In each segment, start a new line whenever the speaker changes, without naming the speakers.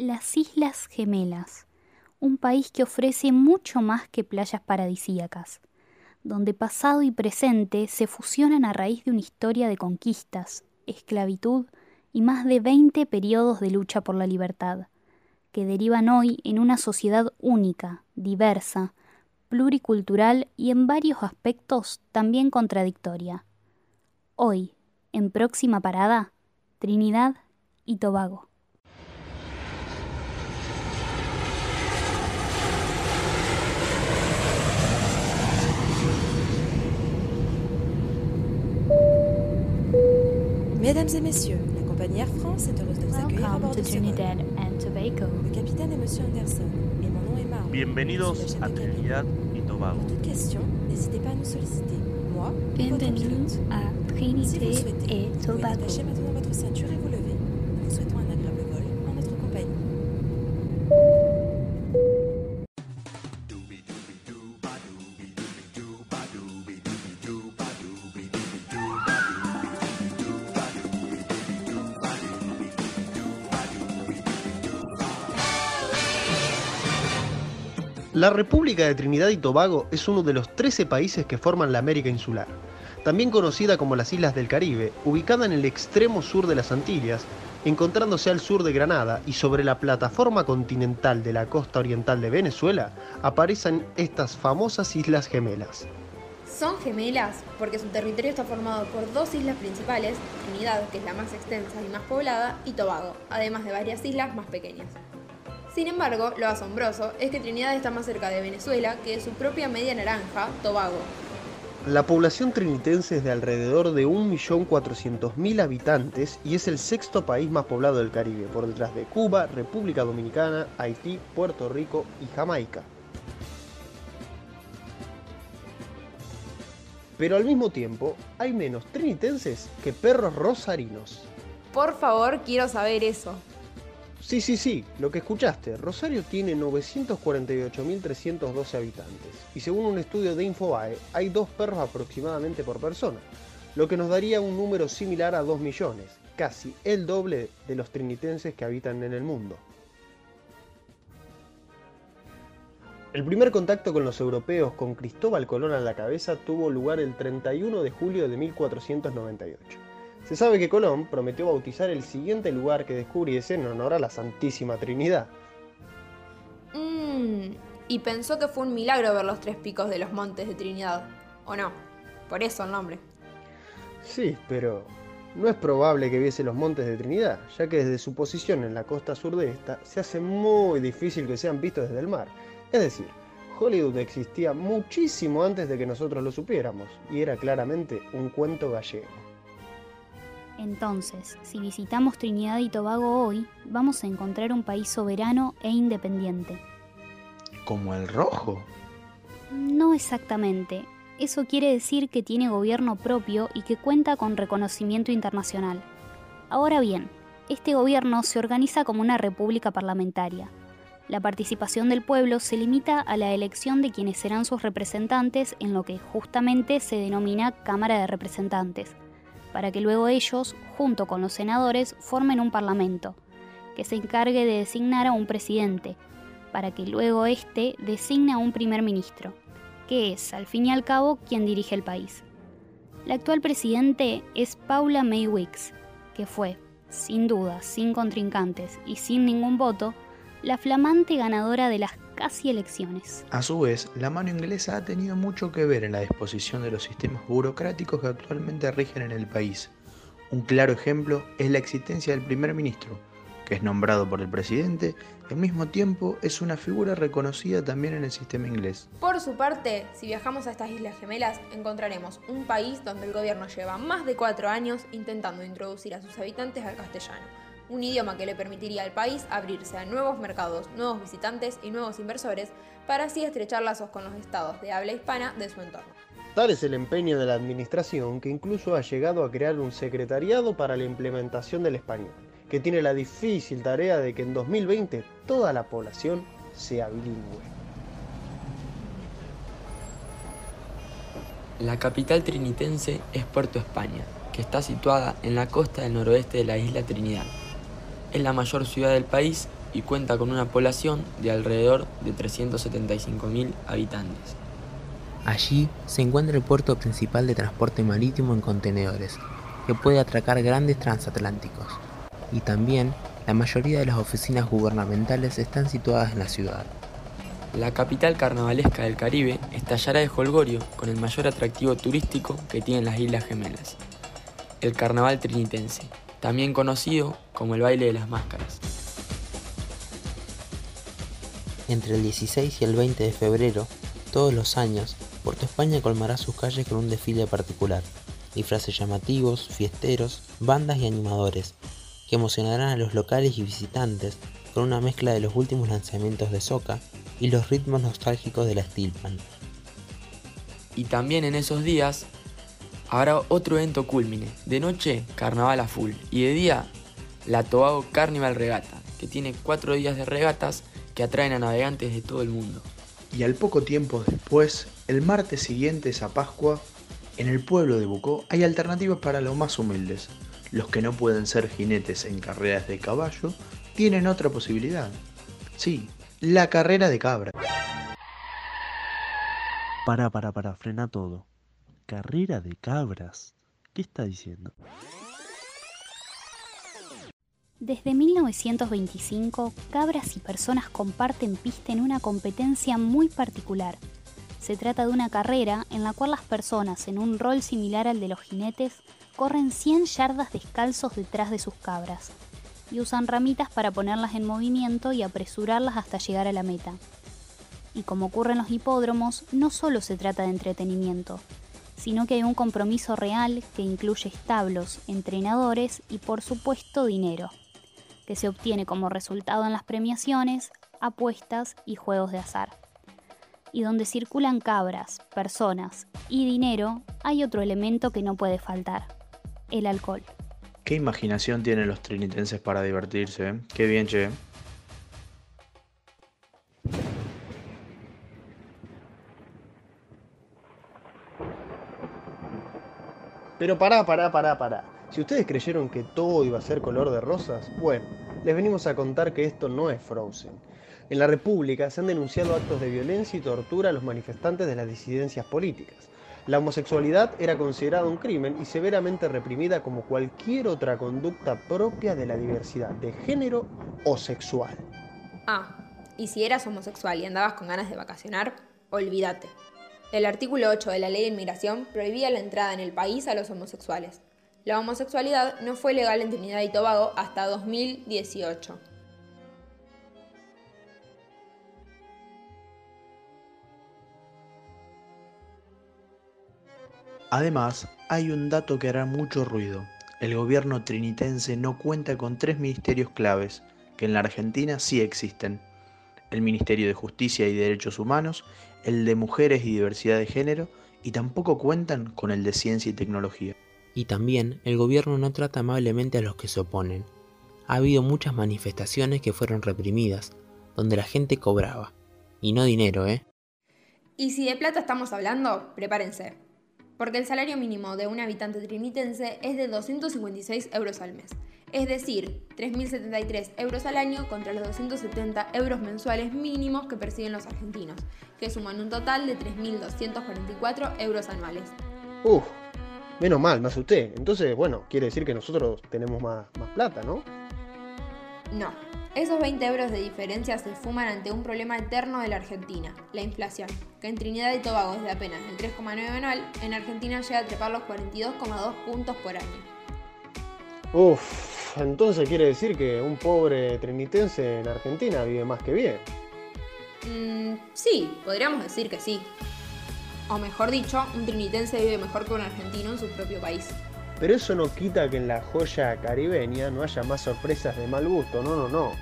las Islas Gemelas, un país que ofrece mucho más que playas paradisíacas, donde pasado y presente se fusionan a raíz de una historia de conquistas, esclavitud y más de 20 periodos de lucha por la libertad, que derivan hoy en una sociedad única, diversa, pluricultural y en varios aspectos también contradictoria. Hoy, en próxima parada, Trinidad y Tobago.
Mesdames et messieurs, la compagnie Air France est heureuse de vous accueillir à bord de ce vol. Le capitaine est Monsieur Anderson et mon nom est Marc.
Bienvenidos a Trinidad y Tobago.
Pour toute question, n'hésitez pas à nous solliciter. Moi, votre
Bienvenidos
pilote. Si vous le souhaitez,
et
vous pouvez
Tobago.
attacher maintenant votre ceinture et vous lever.
La República de Trinidad y Tobago es uno de los 13 países que forman la América Insular, también conocida como las Islas del Caribe, ubicada en el extremo sur de las Antillas, encontrándose al sur de Granada y sobre la plataforma continental de la costa oriental de Venezuela, aparecen estas famosas Islas Gemelas.
Son gemelas porque su territorio está formado por dos islas principales, Trinidad, que es la más extensa y más poblada, y Tobago, además de varias islas más pequeñas. Sin embargo, lo asombroso es que Trinidad está más cerca de Venezuela que de su propia media naranja, Tobago.
La población trinitense es de alrededor de 1.400.000 habitantes y es el sexto país más poblado del Caribe, por detrás de Cuba, República Dominicana, Haití, Puerto Rico y Jamaica. Pero al mismo tiempo, hay menos trinitenses que perros rosarinos.
Por favor, quiero saber eso.
Sí, sí, sí, lo que escuchaste. Rosario tiene 948.312 habitantes y según un estudio de Infobae hay dos perros aproximadamente por persona, lo que nos daría un número similar a 2 millones, casi el doble de los trinitenses que habitan en el mundo. El primer contacto con los europeos con Cristóbal Colón a la cabeza tuvo lugar el 31 de julio de 1498. Se sabe que Colón prometió bautizar el siguiente lugar que descubriese en honor a la Santísima Trinidad.
Mmm, y pensó que fue un milagro ver los tres picos de los montes de Trinidad. ¿O no? Por eso el nombre.
Sí, pero no es probable que viese los montes de Trinidad, ya que desde su posición en la costa sur de esta se hace muy difícil que sean vistos desde el mar. Es decir, Hollywood existía muchísimo antes de que nosotros lo supiéramos, y era claramente un cuento gallego.
Entonces, si visitamos Trinidad y Tobago hoy, vamos a encontrar un país soberano e independiente.
¿Como el rojo?
No exactamente. Eso quiere decir que tiene gobierno propio y que cuenta con reconocimiento internacional. Ahora bien, este gobierno se organiza como una república parlamentaria. La participación del pueblo se limita a la elección de quienes serán sus representantes en lo que justamente se denomina Cámara de Representantes, para que luego ellos, junto con los senadores, formen un parlamento, que se encargue de designar a un presidente, para que luego éste designe a un primer ministro, que es, al fin y al cabo, quien dirige el país. La actual presidente es Paula May Wicks, que fue, sin duda, sin contrincantes y sin ningún voto, la flamante ganadora de las casi elecciones.
A su vez, la mano inglesa ha tenido mucho que ver en la disposición de los sistemas burocráticos que actualmente rigen en el país. Un claro ejemplo es la existencia del primer ministro, que es nombrado por el presidente y al mismo tiempo es una figura reconocida también en el sistema inglés.
Por su parte, si viajamos a estas Islas Gemelas, encontraremos un país donde el gobierno lleva más de cuatro años intentando introducir a sus habitantes al castellano, un idioma que le permitiría al país abrirse a nuevos mercados, nuevos visitantes y nuevos inversores, para así estrechar lazos con los estados de habla hispana de su entorno.
Tal es el empeño de la administración que incluso ha llegado a crear un secretariado para la implementación del español, que tiene la difícil tarea de que en 2020 toda la población sea bilingüe.
La capital trinitense es Puerto España, que está situada en la costa del noroeste de la isla Trinidad. Es la mayor ciudad del país y cuenta con una población de alrededor de 375.000 habitantes.
Allí se encuentra el puerto principal de transporte marítimo en contenedores, que puede atracar grandes transatlánticos. Y también la mayoría de las oficinas gubernamentales están situadas en la ciudad.
La capital carnavalesca del Caribe estallará de Holgorio con el mayor atractivo turístico que tienen las Islas Gemelas, el Carnaval Trinitense, también conocido como el baile de las máscaras.
Entre el 16 y el 20 de febrero, todos los años, Puerto España colmará sus calles con un desfile particular, disfraces llamativos, fiesteros, bandas y animadores, que emocionarán a los locales y visitantes con una mezcla de los últimos lanzamientos de Soca y los ritmos nostálgicos de la Steelpan.
Y también en esos días habrá otro evento culmine. De noche, carnaval a full. Y de día, la Tobago Carnival Regata, que tiene cuatro días de regatas que atraen a navegantes de todo el mundo.
Y al poco tiempo después, el martes siguiente a Pascua, en el pueblo de Bucó hay alternativas para los más humildes. Los que no pueden ser jinetes en carreras de caballo tienen otra posibilidad. Sí, la carrera de cabra.
Para, para, para, frena todo. Carrera de cabras. ¿Qué está diciendo?
Desde 1925, cabras y personas comparten pista en una competencia muy particular. Se trata de una carrera en la cual las personas, en un rol similar al de los jinetes, corren 100 yardas descalzos detrás de sus cabras y usan ramitas para ponerlas en movimiento y apresurarlas hasta llegar a la meta. Y como ocurre en los hipódromos, no solo se trata de entretenimiento, sino que hay un compromiso real que incluye establos, entrenadores y por supuesto dinero que se obtiene como resultado en las premiaciones, apuestas y juegos de azar. Y donde circulan cabras, personas y dinero, hay otro elemento que no puede faltar, el alcohol.
Qué imaginación tienen los trinitenses para divertirse, ¿eh? Qué bien, che.
Pero pará, pará, pará, pará. Si ustedes creyeron que todo iba a ser color de rosas, bueno, les venimos a contar que esto no es Frozen. En la República se han denunciado actos de violencia y tortura a los manifestantes de las disidencias políticas. La homosexualidad era considerada un crimen y severamente reprimida como cualquier otra conducta propia de la diversidad de género o sexual.
Ah, y si eras homosexual y andabas con ganas de vacacionar, olvídate. El artículo 8 de la ley de inmigración prohibía la entrada en el país a los homosexuales. La homosexualidad no fue legal en Trinidad y Tobago hasta 2018.
Además, hay un dato que hará mucho ruido. El gobierno trinitense no cuenta con tres ministerios claves, que en la Argentina sí existen. El Ministerio de Justicia y Derechos Humanos, el de Mujeres y Diversidad de Género, y tampoco cuentan con el de Ciencia y Tecnología.
Y también el gobierno no trata amablemente a los que se oponen. Ha habido muchas manifestaciones que fueron reprimidas, donde la gente cobraba. Y no dinero, ¿eh?
Y si de plata estamos hablando, prepárense. Porque el salario mínimo de un habitante trinitense es de 256 euros al mes. Es decir, 3.073 euros al año contra los 270 euros mensuales mínimos que perciben los argentinos, que suman un total de 3.244 euros anuales.
Uf, Menos mal, me asusté. Entonces, bueno, quiere decir que nosotros tenemos más, más plata, ¿no?
No. Esos 20 euros de diferencia se fuman ante un problema eterno de la Argentina, la inflación, que en Trinidad y Tobago es de apenas el 3,9 anual, en Argentina llega a trepar los 42,2 puntos por año.
Uf, entonces quiere decir que un pobre trinitense en Argentina vive más que bien.
Mm, sí, podríamos decir que sí o mejor dicho, un trinitense vive mejor que un argentino en su propio país.
Pero eso no quita que en la joya caribeña no haya más sorpresas de mal gusto, no, no, no.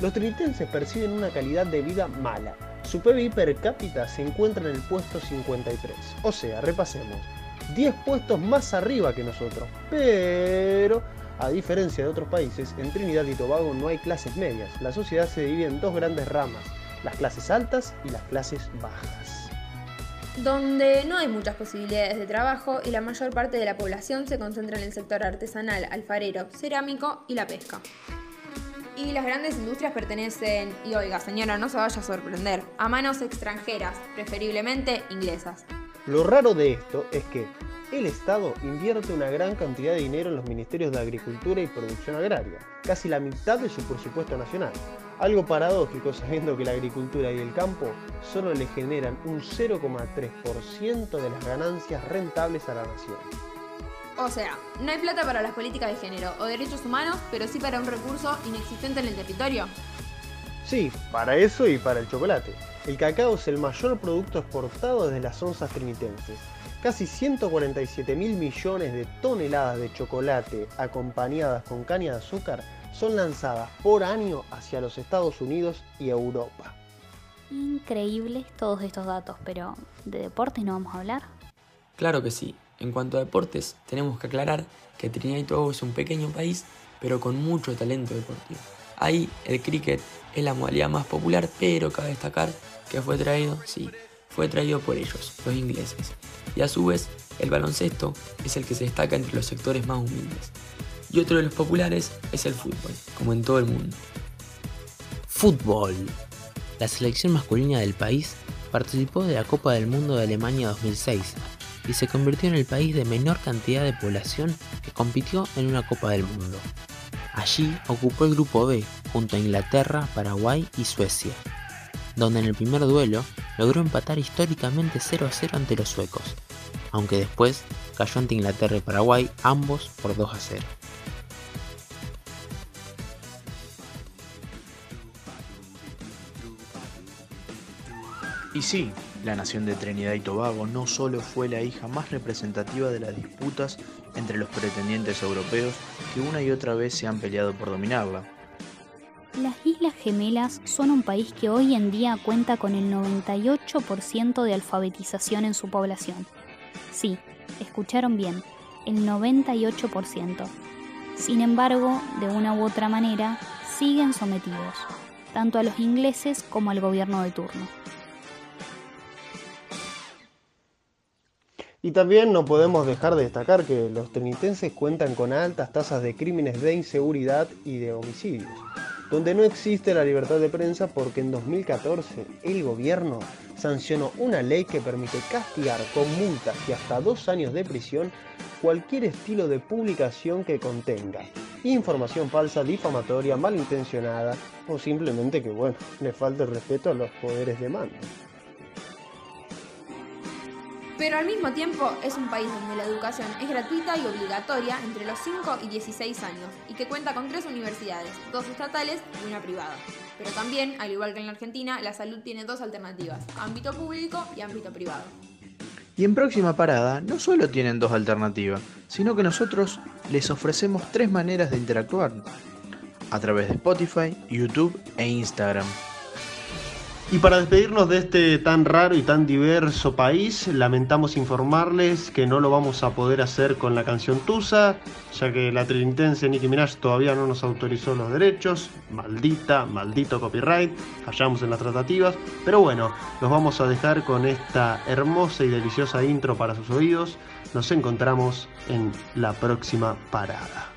Los trinitenses perciben una calidad de vida mala. Su PBI per cápita se encuentra en el puesto 53. O sea, repasemos. 10 puestos más arriba que nosotros. Pero, a diferencia de otros países, en Trinidad y Tobago no hay clases medias. La sociedad se divide en dos grandes ramas, las clases altas y las clases bajas
donde no hay muchas posibilidades de trabajo y la mayor parte de la población se concentra en el sector artesanal, alfarero, cerámico y la pesca. Y las grandes industrias pertenecen, y oiga señora, no se vaya a sorprender, a manos extranjeras, preferiblemente inglesas.
Lo raro de esto es que el Estado invierte una gran cantidad de dinero en los ministerios de Agricultura y Producción Agraria, casi la mitad de su presupuesto nacional. Algo paradójico sabiendo que la agricultura y el campo solo le generan un 0,3% de las ganancias rentables a la nación.
O sea, no hay plata para las políticas de género o derechos humanos, pero sí para un recurso inexistente en el territorio.
Sí, para eso y para el chocolate. El cacao es el mayor producto exportado desde las onzas trinitenses. Casi 147 mil millones de toneladas de chocolate acompañadas con caña de azúcar son lanzadas por año hacia los Estados Unidos y Europa.
Increíbles todos estos datos, pero ¿de deportes no vamos a hablar?
Claro que sí. En cuanto a deportes, tenemos que aclarar que Trinidad y Tobago es un pequeño país, pero con mucho talento deportivo. Ahí el cricket es la modalidad más popular, pero cabe destacar que fue traído, sí, fue traído por ellos, los ingleses. Y a su vez, el baloncesto es el que se destaca entre los sectores más humildes. Y otro de los populares es el fútbol, como en todo el mundo.
Fútbol. La selección masculina del país participó de la Copa del Mundo de Alemania 2006 y se convirtió en el país de menor cantidad de población que compitió en una Copa del Mundo. Allí ocupó el grupo B junto a Inglaterra, Paraguay y Suecia, donde en el primer duelo logró empatar históricamente 0 a 0 ante los suecos, aunque después cayó ante Inglaterra y Paraguay ambos por 2 a 0.
Y sí, la nación de Trinidad y Tobago no solo fue la hija más representativa de las disputas entre los pretendientes europeos que una y otra vez se han peleado por dominarla.
Las Islas Gemelas son un país que hoy en día cuenta con el 98% de alfabetización en su población. Sí, escucharon bien, el 98%. Sin embargo, de una u otra manera, siguen sometidos, tanto a los ingleses como al gobierno de turno.
Y también no podemos dejar de destacar que los trinitenses cuentan con altas tasas de crímenes de inseguridad y de homicidios, donde no existe la libertad de prensa porque en 2014 el gobierno sancionó una ley que permite castigar con multas y hasta dos años de prisión cualquier estilo de publicación que contenga información falsa, difamatoria, malintencionada o simplemente que, bueno, le falte respeto a los poderes de mando.
Pero al mismo tiempo es un país donde la educación es gratuita y obligatoria entre los 5 y 16 años y que cuenta con tres universidades, dos estatales y una privada. Pero también, al igual que en la Argentina, la salud tiene dos alternativas, ámbito público y ámbito privado.
Y en próxima parada no solo tienen dos alternativas, sino que nosotros les ofrecemos tres maneras de interactuar, a través de Spotify, YouTube e Instagram.
Y para despedirnos de este tan raro y tan diverso país, lamentamos informarles que no lo vamos a poder hacer con la canción Tusa, ya que la trinitense Nicki Minaj todavía no nos autorizó los derechos. Maldita, maldito copyright, fallamos en las tratativas. Pero bueno, los vamos a dejar con esta hermosa y deliciosa intro para sus oídos. Nos encontramos en la próxima parada.